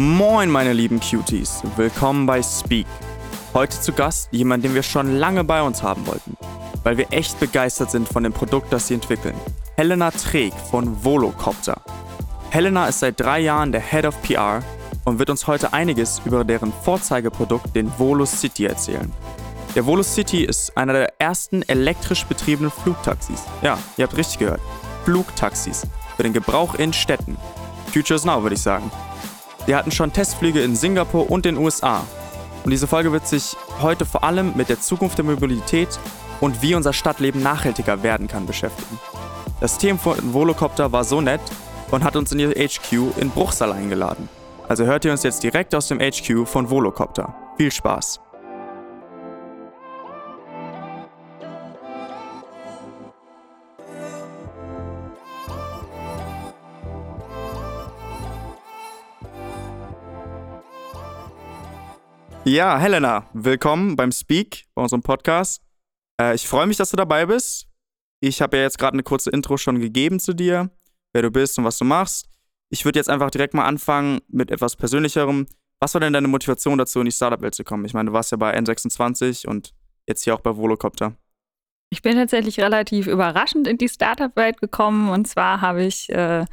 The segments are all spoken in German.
Moin, meine lieben Cuties. Willkommen bei Speak. Heute zu Gast jemand, den wir schon lange bei uns haben wollten, weil wir echt begeistert sind von dem Produkt, das sie entwickeln. Helena Träg von Volocopter. Helena ist seit drei Jahren der Head of PR und wird uns heute einiges über deren Vorzeigeprodukt, den Volo City, erzählen. Der Volo City ist einer der ersten elektrisch betriebenen Flugtaxis. Ja, ihr habt richtig gehört. Flugtaxis. Für den Gebrauch in Städten. Futures Now, würde ich sagen. Wir hatten schon Testflüge in Singapur und den USA. Und diese Folge wird sich heute vor allem mit der Zukunft der Mobilität und wie unser Stadtleben nachhaltiger werden kann beschäftigen. Das Team von Volocopter war so nett und hat uns in ihr HQ in Bruchsal eingeladen. Also hört ihr uns jetzt direkt aus dem HQ von Volocopter. Viel Spaß! Ja, Helena, willkommen beim Speak, bei unserem Podcast. Äh, ich freue mich, dass du dabei bist. Ich habe ja jetzt gerade eine kurze Intro schon gegeben zu dir, wer du bist und was du machst. Ich würde jetzt einfach direkt mal anfangen mit etwas Persönlicherem. Was war denn deine Motivation dazu, in die Startup-Welt zu kommen? Ich meine, du warst ja bei N26 und jetzt hier auch bei Volocopter. Ich bin tatsächlich relativ überraschend in die Startup-Welt gekommen. Und zwar habe ich äh,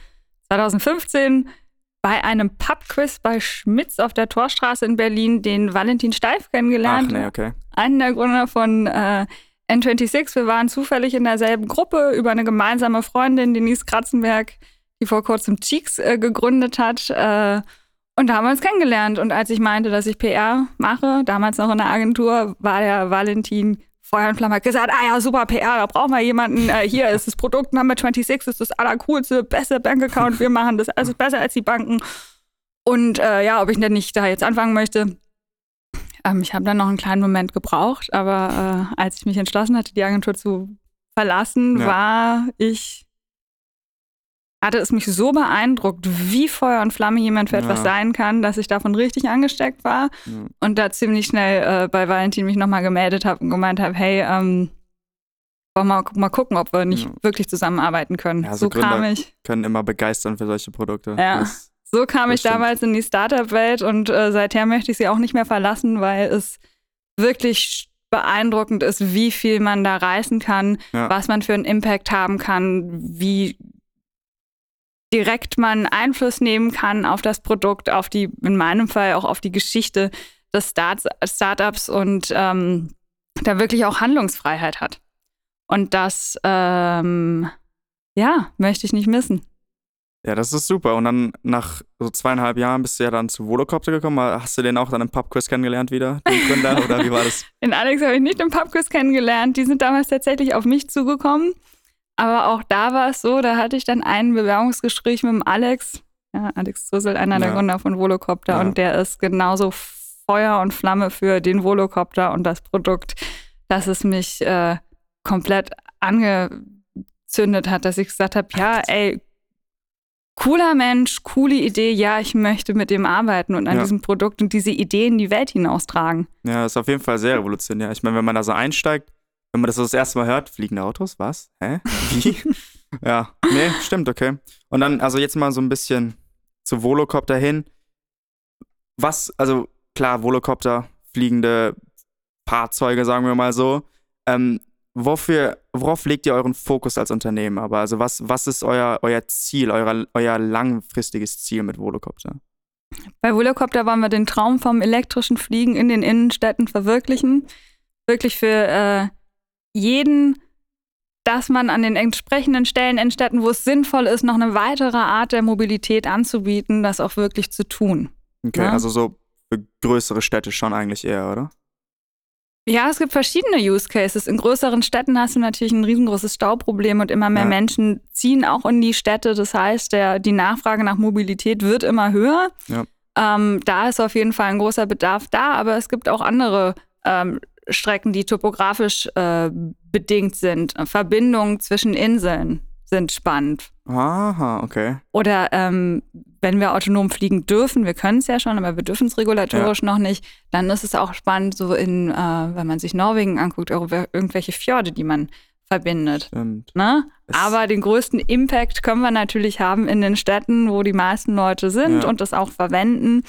2015 bei einem Pubquiz bei Schmitz auf der Torstraße in Berlin den Valentin Steif kennengelernt. Ach, nee, okay. Einen der Gründer von äh, N26. Wir waren zufällig in derselben Gruppe über eine gemeinsame Freundin, Denise Kratzenberg, die vor kurzem Cheeks äh, gegründet hat. Äh, und da haben wir uns kennengelernt. Und als ich meinte, dass ich PR mache, damals noch in der Agentur, war der Valentin Feuer und Flamme hat gesagt, ah ja, super PR, da brauchen wir jemanden. Äh, hier ist das Produkt Number 26, ist das allercoolste, beste Bankaccount. Wir machen das alles besser als die Banken. Und äh, ja, ob ich denn nicht da jetzt anfangen möchte. Ähm, ich habe dann noch einen kleinen Moment gebraucht, aber äh, als ich mich entschlossen hatte, die Agentur zu verlassen, ja. war ich hatte es mich so beeindruckt, wie Feuer und Flamme jemand für ja. etwas sein kann, dass ich davon richtig angesteckt war ja. und da ziemlich schnell äh, bei Valentin mich nochmal gemeldet habe und gemeint habe, hey, ähm, wollen wir mal, gucken, ob wir nicht ja. wirklich zusammenarbeiten können. Ja, so, so kam ich. Können immer begeistern für solche Produkte. Ja. Das, so kam ich stimmt. damals in die Startup-Welt und äh, seither möchte ich sie auch nicht mehr verlassen, weil es wirklich beeindruckend ist, wie viel man da reißen kann, was man für einen Impact haben kann, wie direkt man Einfluss nehmen kann auf das Produkt, auf die, in meinem Fall auch auf die Geschichte des Start Startups und ähm, da wirklich auch Handlungsfreiheit hat. Und das, ähm, ja, möchte ich nicht missen. Ja, das ist super. Und dann nach so zweieinhalb Jahren bist du ja dann zu Volocopter gekommen. Hast du den auch dann im Pubquiz kennengelernt wieder, den Gründer, oder wie war das? Den Alex habe ich nicht im Pubquiz kennengelernt. Die sind damals tatsächlich auf mich zugekommen. Aber auch da war es so, da hatte ich dann ein Bewerbungsgespräch mit dem Alex, ja, Alex Züssel, einer ja. der Gründer von Volocopter, ja. und der ist genauso Feuer und Flamme für den Volocopter und das Produkt, dass es mich äh, komplett angezündet hat, dass ich gesagt habe, ja, ey, cooler Mensch, coole Idee, ja, ich möchte mit dem arbeiten und an ja. diesem Produkt und diese Ideen in die Welt hinaustragen. Ja, ist auf jeden Fall sehr revolutionär. Ich meine, wenn man da so einsteigt, wenn man das so das erste Mal hört, fliegende Autos, was? Hä? Wie? ja, nee, stimmt, okay. Und dann, also jetzt mal so ein bisschen zu Volocopter hin. Was, also klar, Volocopter, fliegende Fahrzeuge, sagen wir mal so. Ähm, wofür, worauf legt ihr euren Fokus als Unternehmen? Aber also was, was ist euer, euer Ziel, euer, euer langfristiges Ziel mit Volocopter? Bei Volocopter wollen wir den Traum vom elektrischen Fliegen in den Innenstädten verwirklichen. Wirklich für äh, jeden, dass man an den entsprechenden Stellen in Städten, wo es sinnvoll ist, noch eine weitere Art der Mobilität anzubieten, das auch wirklich zu tun. Okay, ja? also so für größere Städte schon eigentlich eher, oder? Ja, es gibt verschiedene Use Cases. In größeren Städten hast du natürlich ein riesengroßes Stauproblem und immer mehr ja. Menschen ziehen auch in die Städte. Das heißt, der, die Nachfrage nach Mobilität wird immer höher. Ja. Ähm, da ist auf jeden Fall ein großer Bedarf da, aber es gibt auch andere ähm, Strecken, die topografisch äh, bedingt sind. Verbindungen zwischen Inseln sind spannend. Aha, okay. Oder ähm, wenn wir autonom fliegen dürfen, wir können es ja schon, aber wir dürfen es regulatorisch ja. noch nicht, dann ist es auch spannend, so in, äh, wenn man sich Norwegen anguckt, irgendwelche Fjorde, die man verbindet. Ne? Aber den größten Impact können wir natürlich haben in den Städten, wo die meisten Leute sind Ja. und das auch verwenden.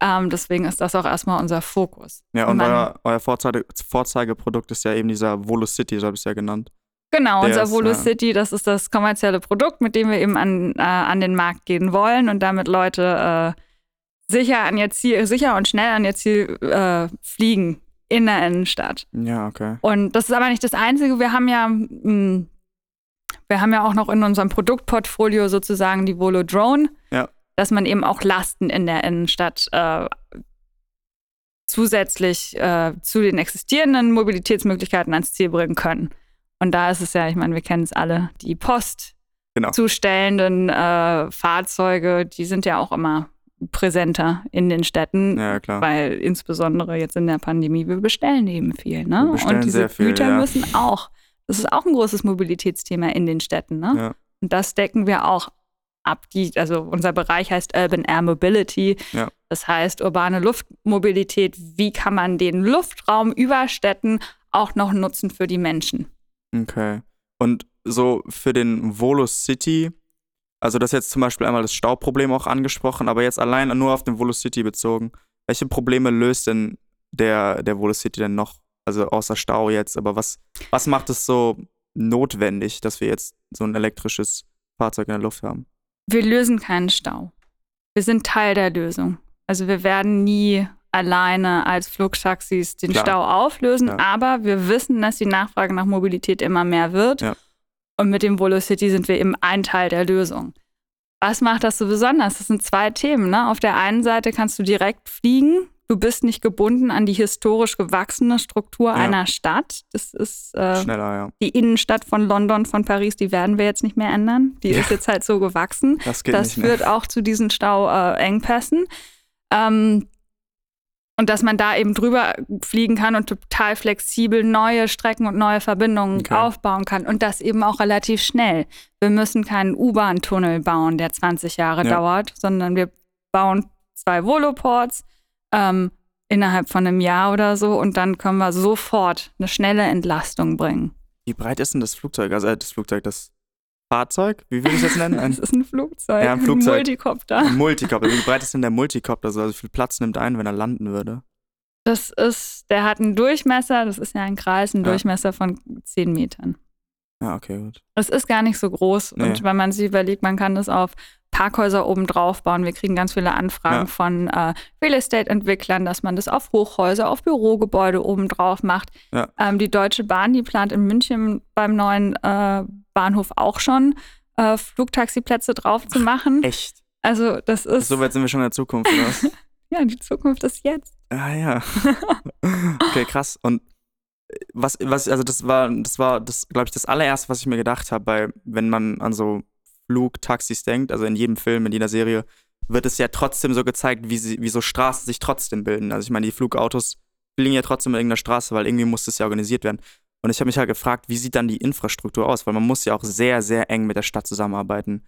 Ähm, deswegen ist das auch erstmal unser Fokus. Ja, und man- euer, euer Vorzeige, Vorzeigeprodukt ist ja eben dieser Volocity, so habe ich es ja genannt. Genau, Der unser ist, Volocity, das ist das kommerzielle Produkt, mit dem wir eben an, äh, an den Markt gehen wollen und damit Leute äh, sicher an ihr Ziel, sicher und schnell an ihr Ziel äh, fliegen in der Innenstadt. Ja, okay. Und das ist aber nicht das Einzige. Wir haben ja, mh, wir haben ja auch noch in unserem Produktportfolio sozusagen die Volo Drone, Ja. Dass man eben auch Lasten in der Innenstadt äh, zusätzlich äh, zu den existierenden Mobilitätsmöglichkeiten ans Ziel bringen können. Und da ist es ja, ich meine, wir kennen es alle, die Post Genau. zustellenden äh, Fahrzeuge, die sind ja auch immer präsenter in den Städten, Ja, klar. weil insbesondere jetzt in der Pandemie, wir bestellen eben viel. Ne? Bestellen Und diese viel, Güter ja. müssen auch, das ist auch ein großes Mobilitätsthema in den Städten. Ne? Ja. Und das decken wir auch ab. Die, also unser Bereich heißt Urban Air Mobility. Ja. Das heißt urbane Luftmobilität. Wie kann man den Luftraum über Städten auch noch nutzen für die Menschen? Okay. Und so für den Volocity, also das ist jetzt zum Beispiel einmal das Stauproblem auch angesprochen, aber jetzt allein nur auf den Volocity bezogen. Welche Probleme löst denn der, der Volocity denn noch? Also außer Stau jetzt, aber was, was macht es so notwendig, dass wir jetzt so ein elektrisches Fahrzeug in der Luft haben? Wir lösen keinen Stau. Wir sind Teil der Lösung. Also wir werden nie alleine als Flugtaxis den Klar. Stau auflösen, Ja. aber wir wissen, dass die Nachfrage nach Mobilität immer mehr wird. Ja. Und mit dem Volocity sind wir eben ein Teil der Lösung. Was macht das so besonders? Das sind zwei Themen. Ne? Auf der einen Seite kannst du direkt fliegen. Du bist nicht gebunden an die historisch gewachsene Struktur Ja. einer Stadt. Das ist äh, Schneller, ja. die Innenstadt von London, von Paris, die werden wir jetzt nicht mehr ändern. Die Ja. ist jetzt halt so gewachsen. Das geht Das nicht mehr. führt auch zu diesen Stauengpässen. Ähm, und dass man da eben drüber fliegen kann und total flexibel neue Strecken und neue Verbindungen Okay. aufbauen kann. Und das eben auch relativ schnell. Wir müssen keinen U-Bahn-Tunnel bauen, der 20 Jahre Ja. dauert, sondern wir bauen zwei Voloports ähm, innerhalb von einem Jahr oder so und dann können wir sofort eine schnelle Entlastung bringen. Wie breit ist denn das Flugzeug? Also das Flugzeug, das Fahrzeug? Wie will ich das nennen? Das Ein ist ein Flugzeug, Ja, ein Flugzeug. Multicopter. Multicopter. Wie breit ist denn der Multicopter? So, Also wie viel Platz nimmt ein, wenn er landen würde? Das ist, der hat einen Durchmesser, das ist ja ein Kreis, einen Ja. Durchmesser von 10 Metern. Ja, okay, gut. Es ist gar nicht so groß. Nee. Und wenn man sich überlegt, man kann das auf Parkhäuser oben drauf bauen. Wir kriegen ganz viele Anfragen Ja. von äh, Real Estate-Entwicklern, dass man das auf Hochhäuser, auf Bürogebäude oben drauf macht. Ja. Ähm, die Deutsche Bahn, die plant in München beim neuen äh, Bahnhof auch schon, äh, Flugtaxiplätze drauf zu machen. Echt? Also das ist, So weit sind wir schon in der Zukunft, oder ja, die Zukunft ist jetzt. Ah ja. okay, krass. Und was, was, also das war, das war, das, glaube ich, das allererste, was ich mir gedacht habe, bei, wenn man an so Flugtaxis denkt, also in jedem Film, in jeder Serie, wird es ja trotzdem so gezeigt, wie, sie, wie so Straßen sich trotzdem bilden. Also ich meine, die Flugautos fliegen ja trotzdem in irgendeiner Straße, weil irgendwie muss das ja organisiert werden. Und ich habe mich halt gefragt, wie sieht dann die Infrastruktur aus? Weil man muss ja auch sehr, sehr eng mit der Stadt zusammenarbeiten.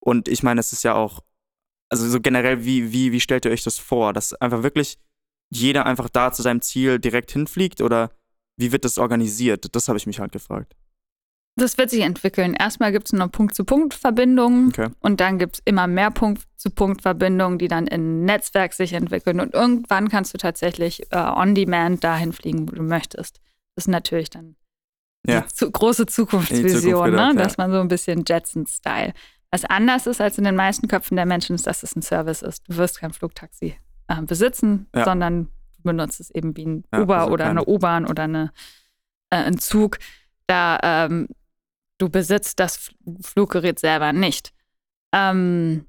Und ich meine, es ist ja auch, also so generell, wie, wie, wie stellt ihr euch das vor? Dass einfach wirklich jeder einfach da zu seinem Ziel direkt hinfliegt oder wie wird das organisiert? Das habe ich mich halt gefragt. Das wird sich entwickeln. Erstmal gibt es eine Punkt-zu-Punkt-Verbindung Okay. und dann gibt es immer mehr Punkt-zu-Punkt-Verbindungen, die dann in ein Netzwerk sich entwickeln. Und irgendwann kannst du tatsächlich äh, on-demand dahin fliegen, wo du möchtest. Das ist natürlich dann Ja. die zu, große Zukunftsvision, Zukunft ne? dass man so ein bisschen Jetson-Style. Was anders ist als in den meisten Köpfen der Menschen, ist, dass es ein Service ist. Du wirst kein Flugtaxi äh, besitzen, Ja. sondern benutzt es eben wie ein Ja, Uber also oder eine U-Bahn oder eine, äh, ein Zug. Da ähm, du besitzt das Fluggerät selber nicht. Ähm,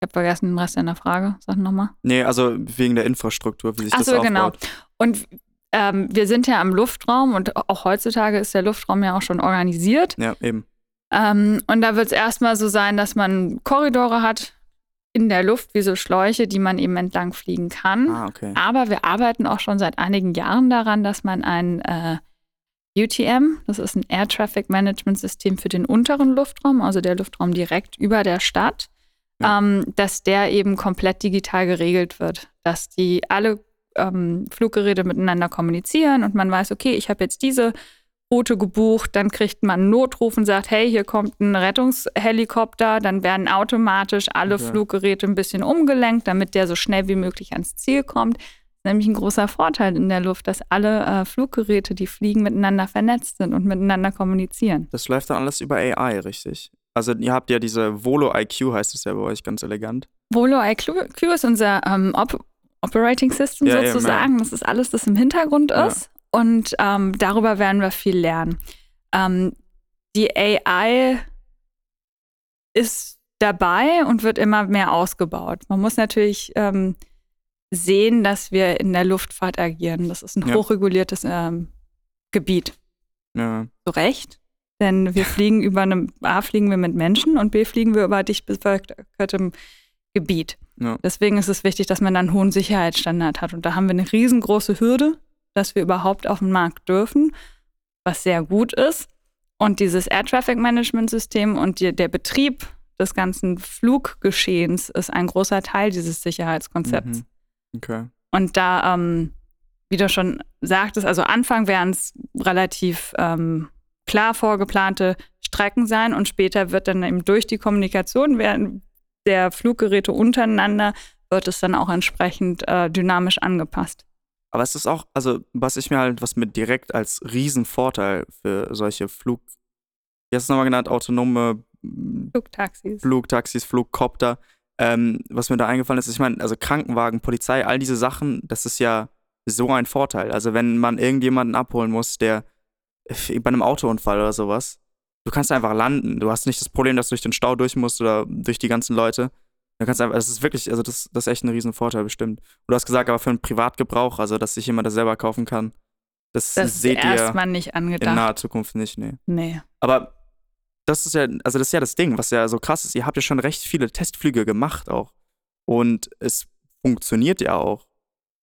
ich habe vergessen den Rest deiner Frage. Sag nochmal. Nee, also wegen der Infrastruktur, wie sich Ach das so, aufbaut. genau. Und ähm, wir sind ja am Luftraum und auch heutzutage ist der Luftraum ja auch schon organisiert. Ja, eben. Ähm, und da wird es erstmal so sein, dass man Korridore hat in der Luft, wie so Schläuche, die man eben entlang fliegen kann. Ah, okay. Aber wir arbeiten auch schon seit einigen Jahren daran, dass man ein äh, UTM, das ist ein Air Traffic Management System für den unteren Luftraum, also der Luftraum direkt über der Stadt, Ja. ähm, dass der eben komplett digital geregelt wird, dass die alle ähm, Fluggeräte miteinander kommunizieren und man weiß, okay, ich habe jetzt diese Route gebucht, dann kriegt man einen Notruf und sagt, hey, hier kommt ein Rettungshelikopter, dann werden automatisch alle Okay. Fluggeräte ein bisschen umgelenkt, damit der so schnell wie möglich ans Ziel kommt. Das ist nämlich ein großer Vorteil in der Luft, dass alle äh, Fluggeräte, die fliegen, miteinander vernetzt sind und miteinander kommunizieren. Das läuft dann alles über AI, richtig? Also ihr habt ja diese Volo IQ, heißt es ja bei euch ganz elegant. Volo IQ ist unser ähm, Op Operating System Ja, sozusagen. Das ist alles, das im Hintergrund Ja. ist. Und ähm, darüber werden wir viel lernen. Ähm, die AI ist dabei und wird immer mehr ausgebaut. Man muss natürlich ähm, sehen, dass wir in der Luftfahrt agieren. Das ist ein Ja. hochreguliertes ähm, Gebiet. Ja. Zu Recht. Denn wir fliegen über einem, A fliegen wir mit Menschen und B fliegen wir über dicht bevölkertem Gebiet. Ja. Deswegen ist es wichtig, dass man dann einen hohen Sicherheitsstandard hat. Und da haben wir eine riesengroße Hürde, dass wir überhaupt auf den Markt dürfen, was sehr gut ist. Und dieses Air Traffic Management System und die, der Betrieb des ganzen Fluggeschehens ist ein großer Teil dieses Sicherheitskonzepts. Mhm. Okay. Und da, ähm, wie du schon sagtest, also Anfang werden es relativ ähm, klar vorgeplante Strecken sein und später wird dann eben durch die Kommunikation werden der Fluggeräte untereinander wird es dann auch entsprechend äh, dynamisch angepasst. Aber es ist auch, also was ich mir halt, was mir direkt als Riesenvorteil für solche Flug, wie hast du es nochmal genannt, autonome mm, Flugtaxis. Flugtaxis, Flugkopter, ähm, was mir da eingefallen ist, ich meine, also Krankenwagen, Polizei, all diese Sachen, das ist ja so ein Vorteil. Also wenn man irgendjemanden abholen muss, der bei einem Autounfall oder sowas, du kannst einfach landen. Du hast nicht das Problem, dass du durch den Stau durch musst oder durch die ganzen Leute. Du kannst einfach, das ist wirklich, also das, das ist echt ein Riesenvorteil bestimmt. Und du hast gesagt, aber für einen Privatgebrauch, also dass sich jemand das selber kaufen kann, das, Das ist seht ihr erstmal nicht in angedacht. naher Zukunft nicht, nee. Nee. Aber das ist ja, also das ist ja das Ding, was ja so krass ist. Ihr habt ja schon recht viele Testflüge gemacht auch. Und es funktioniert ja auch.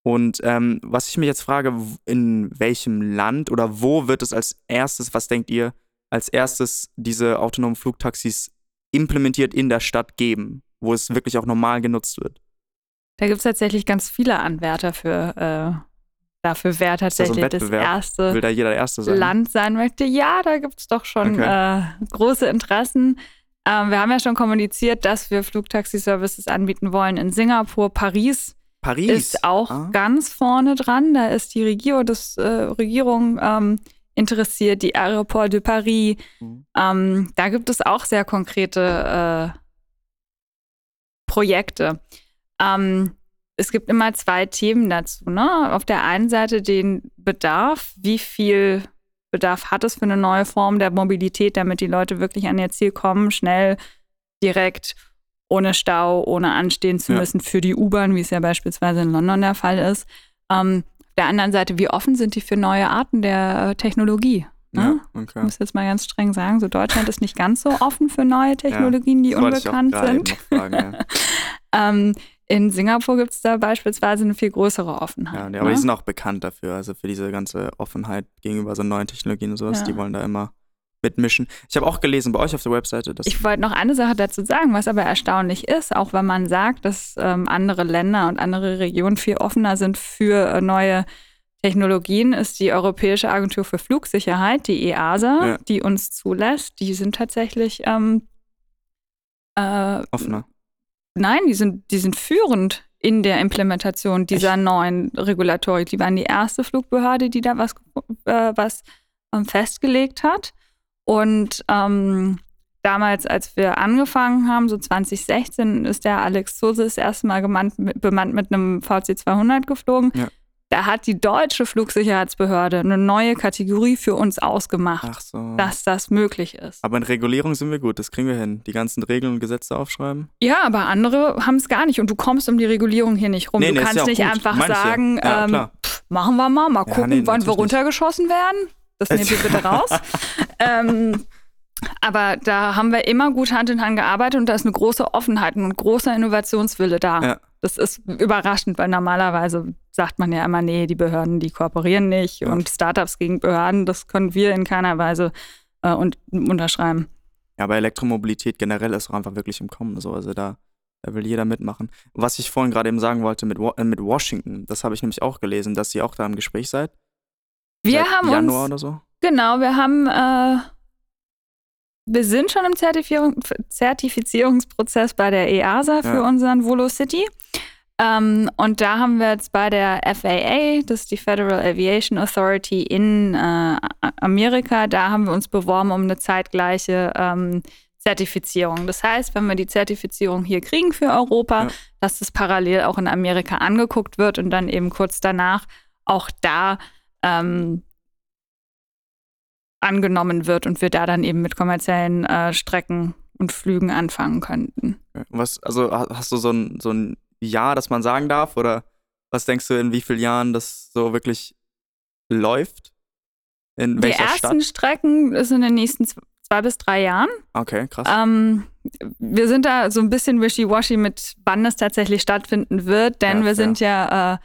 Und ähm, was ich mich jetzt frage, in welchem Land oder wo wird es als erstes, was denkt ihr, als erstes diese autonomen Flugtaxis implementiert in der Stadt geben, wo es wirklich auch normal genutzt wird? Da gibt es tatsächlich ganz viele Anwärter für, äh, dafür, ein tatsächlich das Wettbewerb? erste da Erste sein? Land sein möchte. Ja, da gibt es doch schon äh, große Interessen. Ähm, wir haben ja schon kommuniziert, dass wir Flugtaxi-Services anbieten wollen in Singapur. Paris Paris. ist auch Ah. ganz vorne dran. Da ist die Regierung, das, äh, Regierung ähm, interessiert, die Aéroport de Paris. Mhm. Ähm, da gibt es auch sehr konkrete äh, Projekte. Ähm, es gibt immer zwei Themen dazu. Ne? Auf der einen Seite den Bedarf, wie viel Bedarf hat es für eine neue Form der Mobilität, damit die Leute wirklich an ihr Ziel kommen, schnell, direkt, ohne Stau, ohne anstehen zu Ja. müssen für die U-Bahn, wie es ja beispielsweise in London der Fall ist. Ähm, auf der anderen Seite, wie offen sind die für neue Arten der Technologie? Ne? Ja, Ich okay. muss jetzt mal ganz streng sagen, so Deutschland ist nicht ganz so offen für neue Technologien, die ich auch unbekannt sind. fragen, ja. Ähm, in Singapur gibt es da beispielsweise eine viel größere Offenheit. Ja, aber ne? die sind auch bekannt dafür, also für diese ganze Offenheit gegenüber so neuen Technologien und sowas. Ja. Die wollen da immer mitmischen. Ich habe auch gelesen bei euch auf der Webseite, dass. Ich wollte noch eine Sache dazu sagen, was aber erstaunlich ist, auch wenn man sagt, dass ähm, andere Länder und andere Regionen viel offener sind für äh, neue Technologien, ist die Europäische Agentur für Flugsicherheit, die EASA, Ja. die uns zulässt. Die sind tatsächlich ähm, äh, offener. Nein, die sind, die sind führend in der Implementation dieser Echt? neuen Regulatorik. Die waren die erste Flugbehörde, die da was, äh, was ähm, festgelegt hat. Und ähm, damals, als wir angefangen haben, so 2016, ist der Alex Sosa das erste Mal gemannt, mit, bemannt mit einem VC 200 geflogen. Ja. Da hat die deutsche Flugsicherheitsbehörde eine neue Kategorie für uns ausgemacht, Ach so. dass das möglich ist. aber in Regulierung sind wir gut, das kriegen wir hin. Die ganzen Regeln und Gesetze aufschreiben. Ja, aber andere haben es gar nicht und du kommst um die Regulierung hier nicht rum. Nee, du nee, kannst ja nicht gut. einfach ja. sagen, Ja, ähm, pff, machen wir mal, mal Ja, gucken, nee, wann wir natürlich nicht. runtergeschossen werden. Das nehmt ihr bitte raus. ähm, aber da haben wir immer gut Hand in Hand gearbeitet und da ist eine große Offenheit und ein großer Innovationswille da. Ja. Das ist überraschend, weil normalerweise sagt man ja immer, nee, die Behörden, die kooperieren nicht Ja. und Startups gegen Behörden, das können wir in keiner Weise äh, und, unterschreiben. Ja, aber Elektromobilität generell ist auch einfach wirklich im Kommen. So. Also da, da will jeder mitmachen. Was ich vorhin gerade eben sagen wollte mit, äh, mit Washington, das habe ich nämlich auch gelesen, dass ihr auch da im Gespräch seid. Wir Seit haben Januar uns oder so. Genau, wir haben, äh, wir sind schon im Zertifizierung, Zertifizierungsprozess bei der EASA für Ja. unseren Volo City. Ähm, und da haben wir jetzt bei der FAA, das ist die Federal Aviation Authority in äh, Amerika, da haben wir uns beworben um eine zeitgleiche ähm, Zertifizierung. Das heißt, wenn wir die Zertifizierung hier kriegen für Europa, Ja. dass das parallel auch in Amerika angeguckt wird und dann eben kurz danach auch da ähm, angenommen wird und wir da dann eben mit kommerziellen äh, Strecken und Flügen anfangen könnten. Was, also ha- hast du so ein, so ein Jahr, das man sagen darf? Oder was denkst du, in wie vielen Jahren das so wirklich läuft? In Die welcher ersten Stadt? Strecken ist in den nächsten zwei bis drei Jahren. Okay, krass. Ähm, wir sind da so ein bisschen wishy-washy mit, wann es tatsächlich stattfinden wird, denn Ja, wir sind ja äh,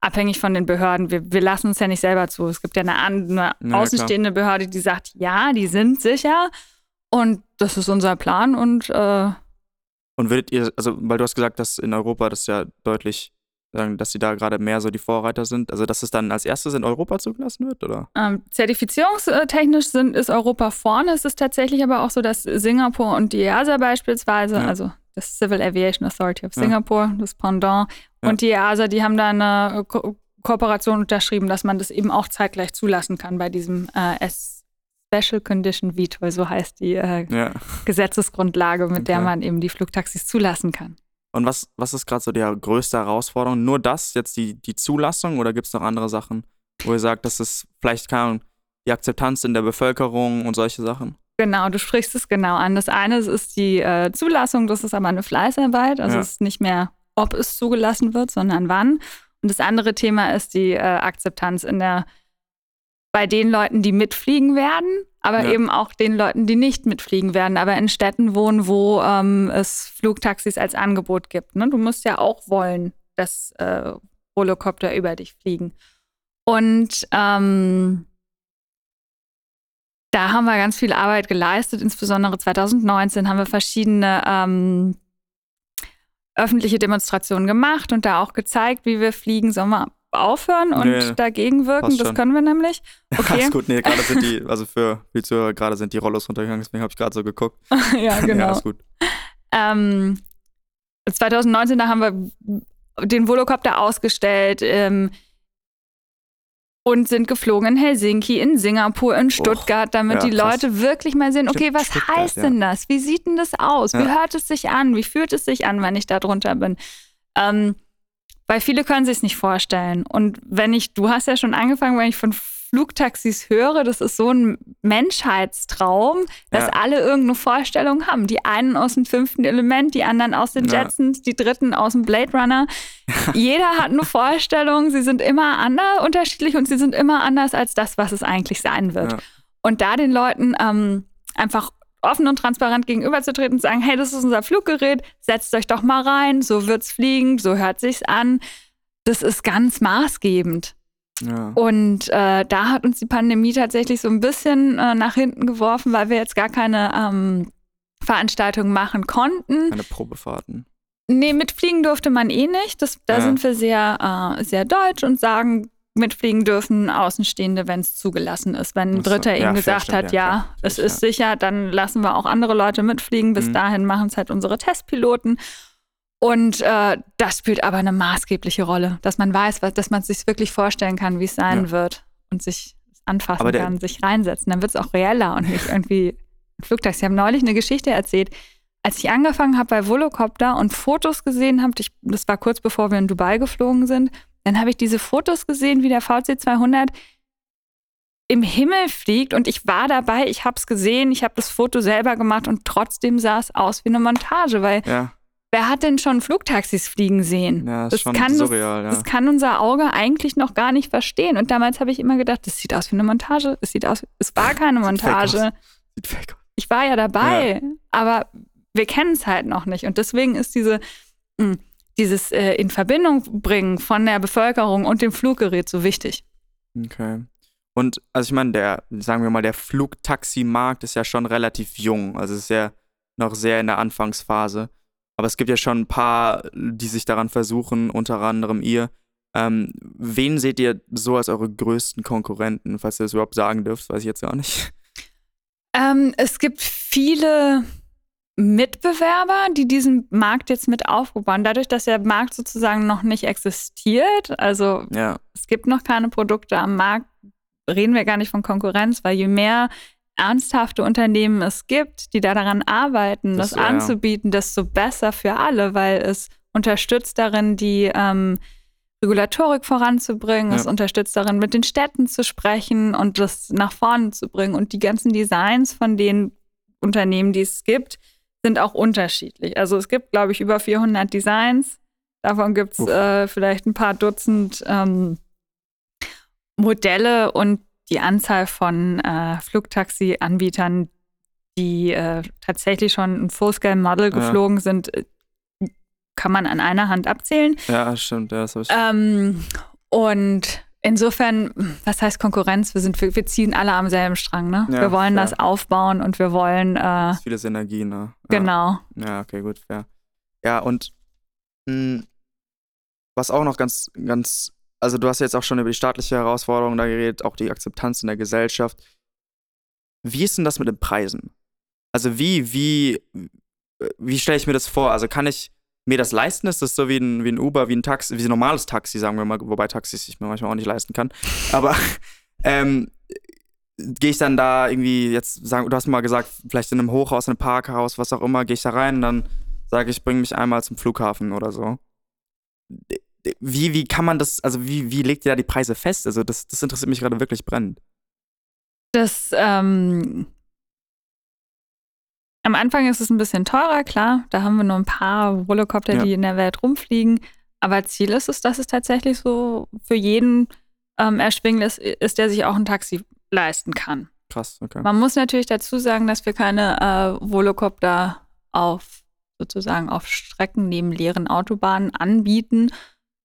abhängig von den Behörden. Wir, wir lassen uns ja nicht selber zu. Es gibt ja eine, eine klar. außenstehende Behörde, die sagt, ja, die sind sicher und das ist unser Plan und äh, Und würdet ihr, also, weil du hast gesagt, dass in Europa das ja deutlich, dass sie da gerade mehr so die Vorreiter sind, also dass es dann als erstes in Europa zugelassen wird, oder? Ähm, zertifizierungstechnisch sind, ist Europa vorne. Es ist tatsächlich aber auch so, dass Singapur und die EASA beispielsweise, Ja. also das Civil Aviation Authority of Ja. Singapore, das Pendant, Ja. und die EASA, die haben da eine Ko Kooperation unterschrieben, dass man das eben auch zeitgleich zulassen kann bei diesem äh, S Special Condition Veto, so heißt die äh, Ja. Gesetzesgrundlage, mit der Okay. man eben die Flugtaxis zulassen kann. Und was, was ist gerade so die größte Herausforderung? Nur das, jetzt die, die Zulassung oder gibt es noch andere Sachen, wo ihr sagt, das ist vielleicht Ahnung, die Akzeptanz in der Bevölkerung und solche Sachen? Genau, du sprichst es genau an. Das eine ist die äh, Zulassung, das ist aber eine Fleißarbeit. Also Ja. es ist nicht mehr, ob es zugelassen wird, sondern wann. Und das andere Thema ist die äh, Akzeptanz in der bei den Leuten, die mitfliegen werden, aber Ja. eben auch den Leuten, die nicht mitfliegen werden, aber in Städten wohnen, wo ähm, es Flugtaxis als Angebot gibt. Ne? Du musst ja auch wollen, dass äh, Volocopter über dich fliegen. Und ähm, da haben wir ganz viel Arbeit geleistet. Insbesondere 2019 haben wir verschiedene ähm, öffentliche Demonstrationen gemacht und da auch gezeigt, wie wir fliegen. Wir aufhören und Nee, dagegen wirken? Das können wir nämlich. Okay. Alles gut, nee, gerade sind die, also für die Zuhörer, gerade sind die Rollos runtergegangen, deswegen habe ich gerade so geguckt. ja, Ja, genau. ist gut. Ähm, 2019, da haben wir den Volocopter ausgestellt ähm, und sind geflogen in Helsinki, in Singapur, in Stuttgart, damit ja, die krass. Leute wirklich mal sehen, okay, was Stuttgart, heißt ja. denn das? Wie sieht denn das aus? Wie Ja. hört es sich an? Wie fühlt es sich an, wenn ich da drunter bin? Ähm, weil viele können sich es nicht vorstellen. Und wenn ich, du hast ja schon angefangen, wenn ich von Flugtaxis höre, das ist so ein Menschheitstraum, dass Ja. alle irgendeine Vorstellung haben. Die einen aus dem fünften Element, die anderen aus den Ja. Jetsons, die dritten aus dem Blade Runner. Jeder hat eine Vorstellung, sie sind immer anders, unterschiedlich und sie sind immer anders als das, was es eigentlich sein wird. Ja. Und da den Leuten ähm, einfach offen und transparent gegenüberzutreten und sagen, hey, das ist unser Fluggerät, setzt euch doch mal rein, so wird's fliegen, so hört sich's an. Das ist ganz maßgebend. Ja. Und äh, da hat uns die Pandemie tatsächlich so ein bisschen äh, nach hinten geworfen, weil wir jetzt gar keine ähm, Veranstaltungen machen konnten. Keine Probefahrten. Nee, mitfliegen durfte man eh nicht. Das, da Ja. sind wir sehr, äh, sehr deutsch und sagen, mitfliegen dürfen Außenstehende, wenn es zugelassen ist. Wenn ein so. Dritter Ja, eben fair, gesagt stimmt, hat, ja, ja, klar. es ist sicher, dann lassen wir auch andere Leute mitfliegen. Bis Mhm. dahin machen es halt unsere Testpiloten. Und äh, das spielt aber eine maßgebliche Rolle, dass man weiß, was, dass man sich wirklich vorstellen kann, wie es sein Ja. wird und sich anfassen der- kann, sich reinsetzen. Dann wird es auch reeller und nicht irgendwie Flugtaxi. Ich habe neulich eine Geschichte erzählt, als ich angefangen habe bei Volocopter und Fotos gesehen habe, das war kurz bevor wir in Dubai geflogen sind, dann habe ich diese Fotos gesehen, wie der VC 200 im Himmel fliegt und ich war dabei, ich habe es gesehen, ich habe das Foto selber gemacht und trotzdem sah es aus wie eine Montage, weil Ja, wer hat denn schon Flugtaxis fliegen sehen? ja, ist Das schon kann- surreal, ja. Das kann unser Auge eigentlich noch gar nicht verstehen. Und damals habe ich immer gedacht, das sieht aus wie eine Montage. Es sieht aus, es war keine Montage. Ich war ja dabei, aber wir kennen es halt noch nicht. Und deswegen ist diese, mh, dieses äh, in Verbindung bringen von der Bevölkerung und dem Fluggerät so wichtig. Okay. Und also ich meine, der, sagen wir mal, der Flugtaximarkt ist ja schon relativ jung. Also es ist ja noch sehr in der Anfangsphase. Aber es gibt ja schon ein paar, die sich daran versuchen, unter anderem ihr. Ähm, wen seht ihr so als eure größten Konkurrenten, falls ihr das überhaupt sagen dürft, weiß ich jetzt gar nicht. Ähm, es gibt viele Mitbewerber, die diesen Markt jetzt mit aufbauen. Dadurch, dass der Markt sozusagen noch nicht existiert, also Ja, es gibt noch keine Produkte am Markt, reden wir gar nicht von Konkurrenz, weil je mehr ernsthafte Unternehmen es gibt, die da daran arbeiten, das, Das- ja. anzubieten, desto besser für alle, weil es unterstützt darin, die ähm, Regulatorik voranzubringen, es Ja. unterstützt darin, mit den Städten zu sprechen und das nach vorne zu bringen. Und die ganzen Designs von den Unternehmen, die es gibt, sind auch unterschiedlich. Also es gibt, glaube ich, über 400 Designs. Davon gibt es äh, vielleicht ein paar Dutzend ähm, Modelle und die Anzahl von äh, Flugtaxi-Anbietern, die äh, tatsächlich schon ein Full-Scale-Model Ja. geflogen sind, äh, kann man an einer Hand abzählen. ja, stimmt. Ja, das ich. Ähm, und insofern, was heißt Konkurrenz? Wir, sind, wir, wir ziehen alle am selben Strang. Ne? Ja, wir wollen fair. das aufbauen und wir wollen, äh, Viele Synergien, ne? Ja. genau. Ja, okay, gut, fair. Ja, und mh, was auch noch ganz, ganz, also du hast jetzt auch schon über die staatliche Herausforderung da geredet, auch die Akzeptanz in der Gesellschaft. Wie ist denn das mit den Preisen? Also wie, wie, wie stelle ich mir das vor? Also kann ich mir das leisten? Ist das so wie ein, wie ein Uber, wie ein Taxi, wie ein normales Taxi, sagen wir mal, wobei Taxis ich mir manchmal auch nicht leisten kann. Aber ähm, gehe ich dann da irgendwie jetzt sagen, du hast mal gesagt, vielleicht in einem Hochhaus, in einem Parkhaus, was auch immer, gehe ich da rein und dann sage ich, bring mich einmal zum Flughafen oder so. Wie, wie kann man das, also wie, wie legt ihr da die Preise fest? Also das, das interessiert mich gerade wirklich brennend. Das, ähm, am Anfang ist es ein bisschen teurer, klar. Da haben wir nur ein paar Volocopter, Ja. die in der Welt rumfliegen. Aber Ziel ist es, dass es tatsächlich so für jeden ähm, erschwinglich ist, ist, der sich auch ein Taxi leisten kann. Krass, okay. Man muss natürlich dazu sagen, dass wir keine äh, Volocopter auf sozusagen auf Strecken neben leeren Autobahnen anbieten,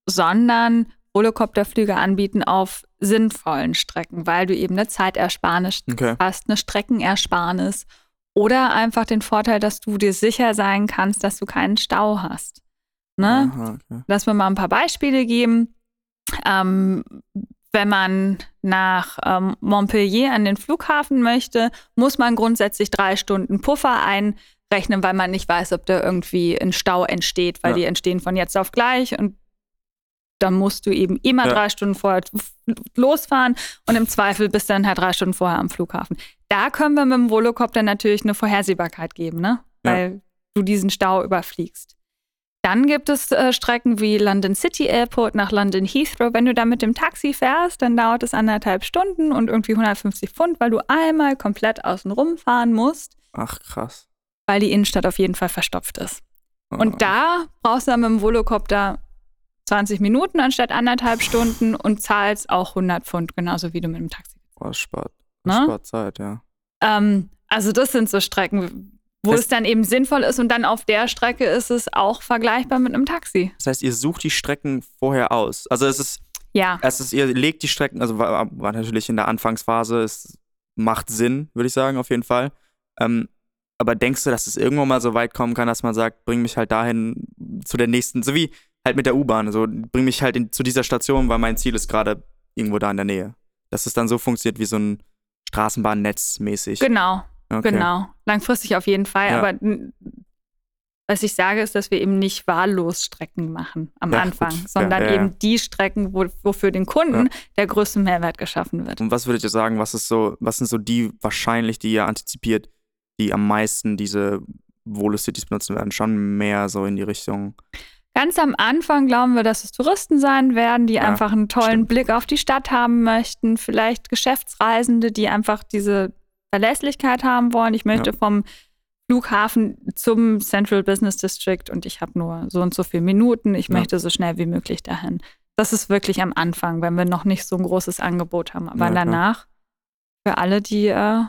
sondern Volocopterflüge anbieten auf sinnvollen Strecken, weil du eben eine Zeitersparnis Okay. hast, eine Streckenersparnis oder einfach den Vorteil, dass du dir sicher sein kannst, dass du keinen Stau hast. Ne? Aha, okay. Lass mir mal ein paar Beispiele geben. Ähm, wenn man nach ähm, Montpellier an den Flughafen möchte, muss man grundsätzlich drei Stunden Puffer einrechnen, weil man nicht weiß, ob da irgendwie ein Stau entsteht, weil Ja. die entstehen von jetzt auf gleich und dann musst du eben immer Ja. drei Stunden vorher losfahren und im Zweifel bist du dann halt drei Stunden vorher am Flughafen. Da können wir mit dem Volocopter natürlich eine Vorhersehbarkeit geben, ne? Ja. weil du diesen Stau überfliegst. Dann gibt es äh, Strecken wie London City Airport nach London Heathrow. Wenn du da mit dem Taxi fährst, dann dauert es anderthalb Stunden und irgendwie 150 Pfund, weil du einmal komplett außen rumfahren musst, Ach, krass. weil die Innenstadt auf jeden Fall verstopft ist. Oh. Und da brauchst du dann mit dem Volocopter 20 Minuten anstatt anderthalb Stunden und zahlst auch 100 Pfund, genauso wie du mit dem Taxi. Boah, das spart, Ne? spart Zeit, ja. Ähm, also das sind so Strecken, wo Das- es dann eben sinnvoll ist und dann auf der Strecke ist es auch vergleichbar mit einem Taxi. Das heißt, ihr sucht die Strecken vorher aus. Also es ist, Ja. es ist ihr legt die Strecken, also war, war natürlich in der Anfangsphase, es macht Sinn, würde ich sagen, auf jeden Fall. Ähm, aber denkst du, dass es irgendwann mal so weit kommen kann, dass man sagt, bring mich halt dahin zu der nächsten, so wie halt mit der U-Bahn, so bring mich halt in, zu dieser Station, weil mein Ziel ist gerade irgendwo da in der Nähe. Dass es dann so funktioniert wie so ein Straßenbahnnetz mäßig. Genau, Okay. genau. Langfristig auf jeden Fall. Ja. Aber was ich sage, ist, dass wir eben nicht wahllos Strecken machen am Ja, Anfang, gut. sondern Ja, eben die Strecken, wo, wo für den Kunden der größte Mehrwert geschaffen wird. Und was würdet ihr sagen, was ist so, was sind so die wahrscheinlich, die ihr antizipiert, die am meisten diese Volocities benutzen werden? Schon mehr so in die Richtung. Ganz am Anfang glauben wir, dass es Touristen sein werden, die Ja, einfach einen tollen stimmt. Blick auf die Stadt haben möchten, vielleicht Geschäftsreisende, die einfach diese Verlässlichkeit haben wollen. Ich möchte Ja. vom Flughafen zum Central Business District und ich habe nur so und so viele Minuten. Ich Ja. möchte so schnell wie möglich dahin. Das ist wirklich am Anfang, wenn wir noch nicht so ein großes Angebot haben. Aber danach für alle, die äh,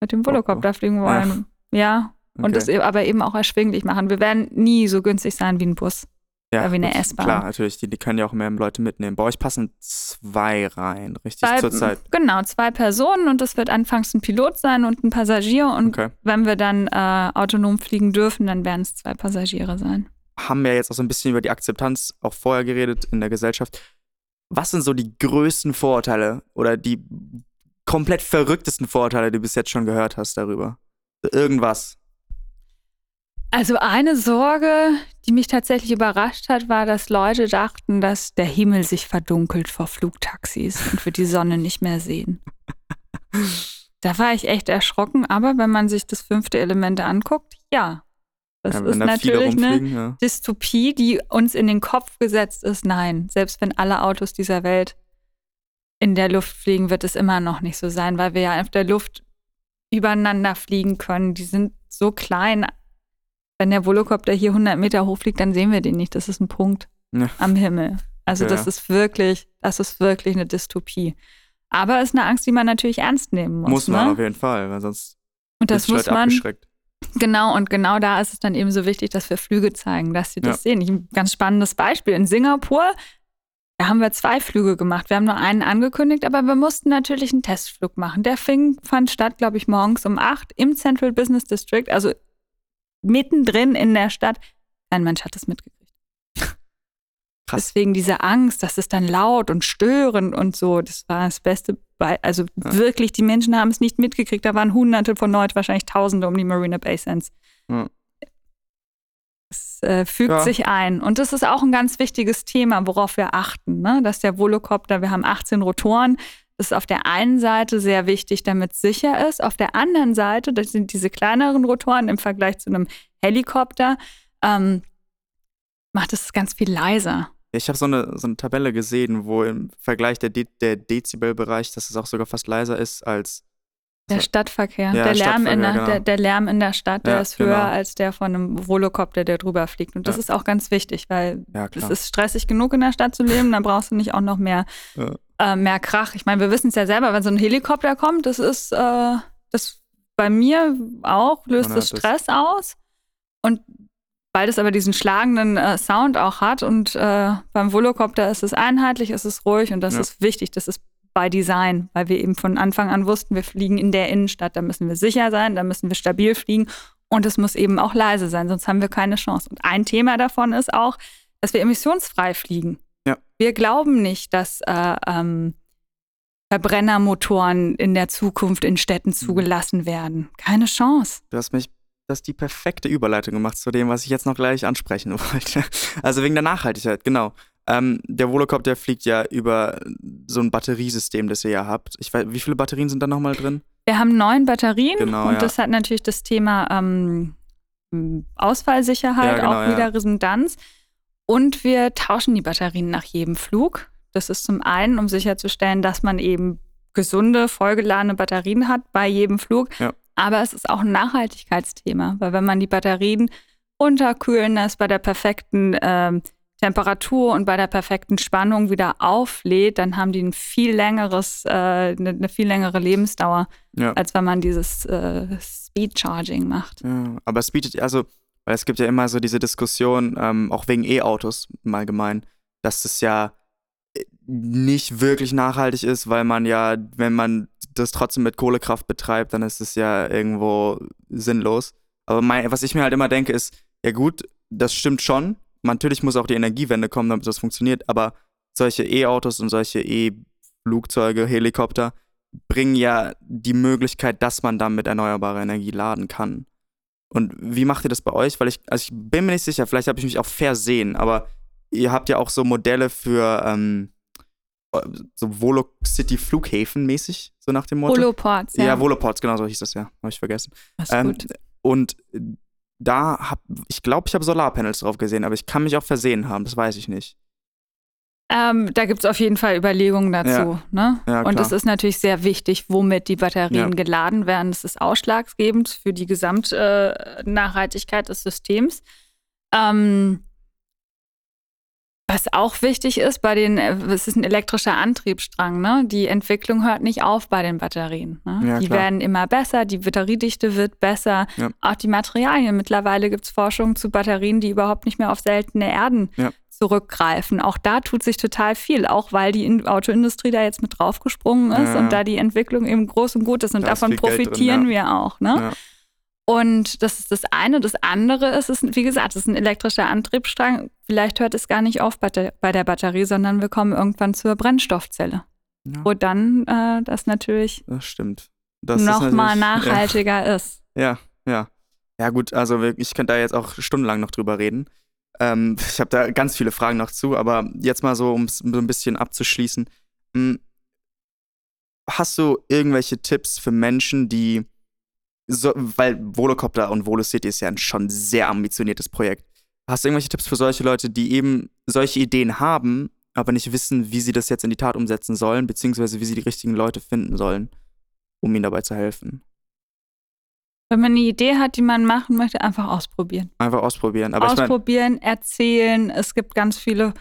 mit dem Volocopter fliegen wollen. Ja, und Okay. es e- aber eben auch erschwinglich machen. Wir werden nie so günstig sein wie ein Bus. Ja, wie eine S-Bahn. Klar, natürlich, die, die können ja auch mehr Leute mitnehmen. Bei euch passen zwei rein, richtig Zwei- zur Zeit. Genau, zwei Personen und es wird anfangs ein Pilot sein und ein Passagier. Und Okay. wenn wir dann äh, autonom fliegen dürfen, dann werden es zwei Passagiere sein. Haben wir jetzt auch so ein bisschen über die Akzeptanz auch vorher geredet in der Gesellschaft. was sind so die größten Vorurteile oder die komplett verrücktesten Vorurteile, die du bis jetzt schon gehört hast darüber? Irgendwas. Also eine Sorge, die mich tatsächlich überrascht hat, war, dass Leute dachten, dass der Himmel sich verdunkelt vor Flugtaxis und wir die Sonne nicht mehr sehen. Da war ich echt erschrocken, aber wenn man sich das fünfte Element anguckt, ja. Das ja, ist da natürlich eine ja. Dystopie, die uns in den Kopf gesetzt ist. Nein, selbst wenn alle Autos dieser Welt in der Luft fliegen, wird es immer noch nicht so sein, weil wir ja auf der Luft übereinander fliegen können. Die sind so klein. Wenn der Volocopter hier 100 Meter hochfliegt, dann sehen wir den nicht. Das ist ein Punkt ja. am Himmel. Also das ist wirklich, das ist wirklich eine Dystopie. Aber es ist eine Angst, die man natürlich ernst nehmen muss. Muss man ne? auf jeden Fall, weil sonst und das muss man Genau, und genau da ist es dann eben so wichtig, dass wir Flüge zeigen, dass sie das ja. sehen. Ein ganz spannendes Beispiel. In Singapur, da haben wir zwei Flüge gemacht. Wir haben nur einen angekündigt, aber wir mussten natürlich einen Testflug machen. Der fing, fand statt, glaube ich, morgens um acht im Central Business District, also mittendrin in der Stadt. Kein Mensch hat das mitgekriegt. Krass. Deswegen diese Angst, dass es dann laut und störend und so, das war das Beste. Bei, also ja. wirklich, die Menschen haben es nicht mitgekriegt. Da waren Hunderte von Leuten, wahrscheinlich Tausende um die Marina Bay Sands. Ja. Es äh, fügt ja. sich ein. Und das ist auch ein ganz wichtiges Thema, worauf wir achten. Ne? Dass der Volocopter, wir haben 18 Rotoren, das ist auf der einen Seite sehr wichtig, damit es sicher ist. Auf der anderen Seite, das sind diese kleineren Rotoren im Vergleich zu einem Helikopter, ähm, macht es ganz viel leiser. Ich habe so eine, so eine Tabelle gesehen, wo im Vergleich der, De der Dezibelbereich, dass es auch sogar fast leiser ist als der Stadtverkehr. Ja, der, Lärm in der, genau. der, der, Lärm in der Stadt, der ja, ist höher genau. als der von einem Volocopter, der drüber fliegt. Und das ja. ist auch ganz wichtig, weil es ist stressig genug in der Stadt zu leben, dann brauchst du nicht auch noch mehr, äh, mehr Krach. Ich meine, wir wissen es ja selber, wenn so ein Helikopter kommt, das ist äh, das bei mir auch, löst es Stress das. aus. Und weil das aber diesen schlagenden äh, Sound auch hat und äh, beim Volocopter ist es einheitlich, ist es ruhig und das ja. ist wichtig, das ist bei Design, weil wir eben von Anfang an wussten, wir fliegen in der Innenstadt, da müssen wir sicher sein, da müssen wir stabil fliegen und es muss eben auch leise sein, sonst haben wir keine Chance. Und ein Thema davon ist auch, dass wir emissionsfrei fliegen. Wir glauben nicht, dass äh, ähm, Verbrennermotoren in der Zukunft in Städten mhm. zugelassen werden. Keine Chance. Du hast mich das die perfekte Überleitung gemacht zu dem, was ich jetzt noch gleich ansprechen wollte. Also wegen der Nachhaltigkeit, genau. Ähm, der Volocopter fliegt ja über so ein Batteriesystem, das ihr ja habt. Ich weiß, wie viele Batterien sind da nochmal drin? Wir haben neun Batterien genau, und ja. das hat natürlich das Thema ähm, Ausfallsicherheit, ja, genau, auch wieder ja. Resonanz. Und wir tauschen die Batterien nach jedem Flug. Das ist zum einen, um sicherzustellen, dass man eben gesunde, vollgeladene Batterien hat bei jedem Flug. Ja. Aber es ist auch ein Nachhaltigkeitsthema, weil wenn man die Batterien unterkühlen lässt, bei der perfekten ähm, Temperatur und bei der perfekten Spannung wieder auflädt, dann haben die ein viel längeres, äh, eine, eine, viel längere Lebensdauer, ja. als wenn man dieses äh, Speed Charging macht. Ja, aber Speed, also, weil es gibt ja immer so diese Diskussion, ähm, auch wegen E-Autos im Allgemeinen, dass es ja nicht wirklich nachhaltig ist, weil man ja, wenn man das trotzdem mit Kohlekraft betreibt, dann ist es ja irgendwo sinnlos. Aber mein, was ich mir halt immer denke, ist, ja gut, das stimmt schon. Natürlich muss auch die Energiewende kommen, damit das funktioniert, aber solche E-Autos und solche E-Flugzeuge, Helikopter bringen ja die Möglichkeit, dass man dann mit erneuerbarer Energie laden kann. Und wie macht ihr das bei euch? Weil ich, also ich bin mir nicht sicher, vielleicht habe ich mich auch versehen, aber ihr habt ja auch so Modelle für ähm, so Volocity Flughäfen mäßig, so nach dem Motto. Voloports, ja. Ja, Voloports, genau so hieß das ja. Habe ich vergessen. Das ist ähm, gut. Und da habe ich glaube, ich habe Solarpanels drauf gesehen, aber ich kann mich auch versehen haben, das weiß ich nicht. Ähm, da gibt es auf jeden Fall Überlegungen dazu. Ja. Ne? Ja, und es ist natürlich sehr wichtig, womit die Batterien ja. geladen werden. Das ist ausschlaggebend für die Gesamtnachhaltigkeit äh, des Systems. Ähm, was auch wichtig ist, bei den, äh, es ist ein elektrischer Antriebsstrang, ne? Die Entwicklung hört nicht auf bei den Batterien. Ne? Ja, die klar. werden immer besser, die Batteriedichte wird besser. Ja. Auch die Materialien. Mittlerweile gibt es Forschung zu Batterien, die überhaupt nicht mehr auf seltene Erden ja. Zurückgreifen. Auch da tut sich total viel, auch weil die Autoindustrie da jetzt mit draufgesprungen ist und da die Entwicklung eben groß und gut ist. Und da davon profitieren drin, wir auch. Ne? Und das ist das eine. Das andere ist, ist wie gesagt, es ist ein elektrischer Antriebsstrang. Vielleicht hört es gar nicht auf bei der, bei der Batterie, sondern wir kommen irgendwann zur Brennstoffzelle. Ja. Wo dann äh, das natürlich das stimmt. Das nochmal nachhaltiger ja. ist. Ja, ja. Ja, gut, also ich könnte da jetzt auch stundenlang noch drüber reden. Ähm, ich habe da ganz viele Fragen noch zu, aber jetzt mal so, um es so ein bisschen abzuschließen. Hm, hast du irgendwelche Tipps für Menschen, die so, weil Volocopter und Volocity ist ja ein schon sehr ambitioniertes Projekt. Hast du irgendwelche Tipps für solche Leute, die eben solche Ideen haben, aber nicht wissen, wie sie das jetzt in die Tat umsetzen sollen, beziehungsweise wie sie die richtigen Leute finden sollen, um ihnen dabei zu helfen? Wenn man eine Idee hat, die man machen möchte, einfach ausprobieren. Einfach ausprobieren. Aber ausprobieren, ich mein, erzählen. Es gibt ganz viele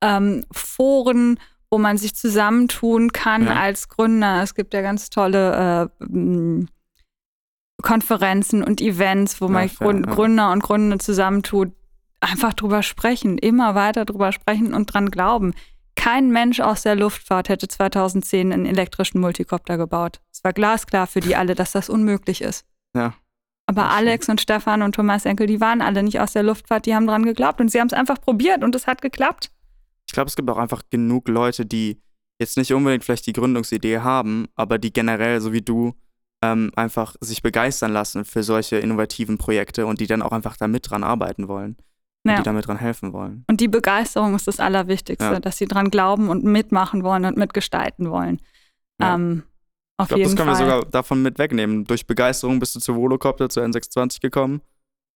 ähm, Foren, wo man sich zusammentun kann ja. als Gründer. Es gibt ja ganz tolle äh, Konferenzen und Events, wo man ja, Gründer und Gründer zusammentut, einfach drüber sprechen, immer weiter drüber sprechen und dran glauben. Kein Mensch aus der Luftfahrt hätte 2010 einen elektrischen Multikopter gebaut. Es war glasklar für die alle, dass das unmöglich ist. Ja. Aber Alex und Stefan und Thomas Enkel, die waren alle nicht aus der Luftfahrt, die haben dran geglaubt und sie haben es einfach probiert und es hat geklappt. Ich glaube, es gibt auch einfach genug Leute, die jetzt nicht unbedingt vielleicht die Gründungsidee haben, aber die generell, so wie du, ähm, einfach sich begeistern lassen für solche innovativen Projekte und die dann auch einfach da mit dran arbeiten wollen. Ja. Die damit dran helfen wollen. Und die Begeisterung ist das Allerwichtigste, ja. dass sie dran glauben und mitmachen wollen und mitgestalten wollen. Ja. Ähm, auf ich glaube, das können Fall. wir sogar davon mit wegnehmen. Durch Begeisterung bist du zu Volocopter, zu N620 gekommen.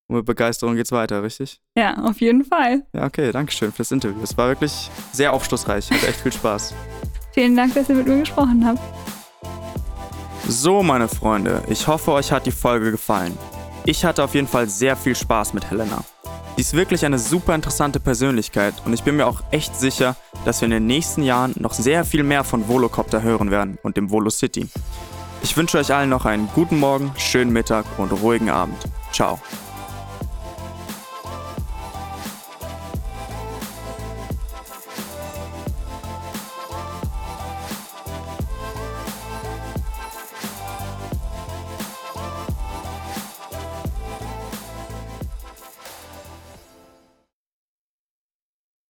Und mit Begeisterung geht's weiter, richtig? Ja, auf jeden Fall. Ja, okay, danke schön für das Interview. Es war wirklich sehr aufschlussreich. Hat echt viel Spaß. Vielen Dank, dass ihr mit mir gesprochen habt. So, meine Freunde, ich hoffe, euch hat die Folge gefallen. Ich hatte auf jeden Fall sehr viel Spaß mit Helena. Sie ist wirklich eine super interessante Persönlichkeit und ich bin mir auch echt sicher, dass wir in den nächsten Jahren noch sehr viel mehr von Volocopter hören werden und dem Volo City. Ich wünsche euch allen noch einen guten Morgen, schönen Mittag und ruhigen Abend. Ciao.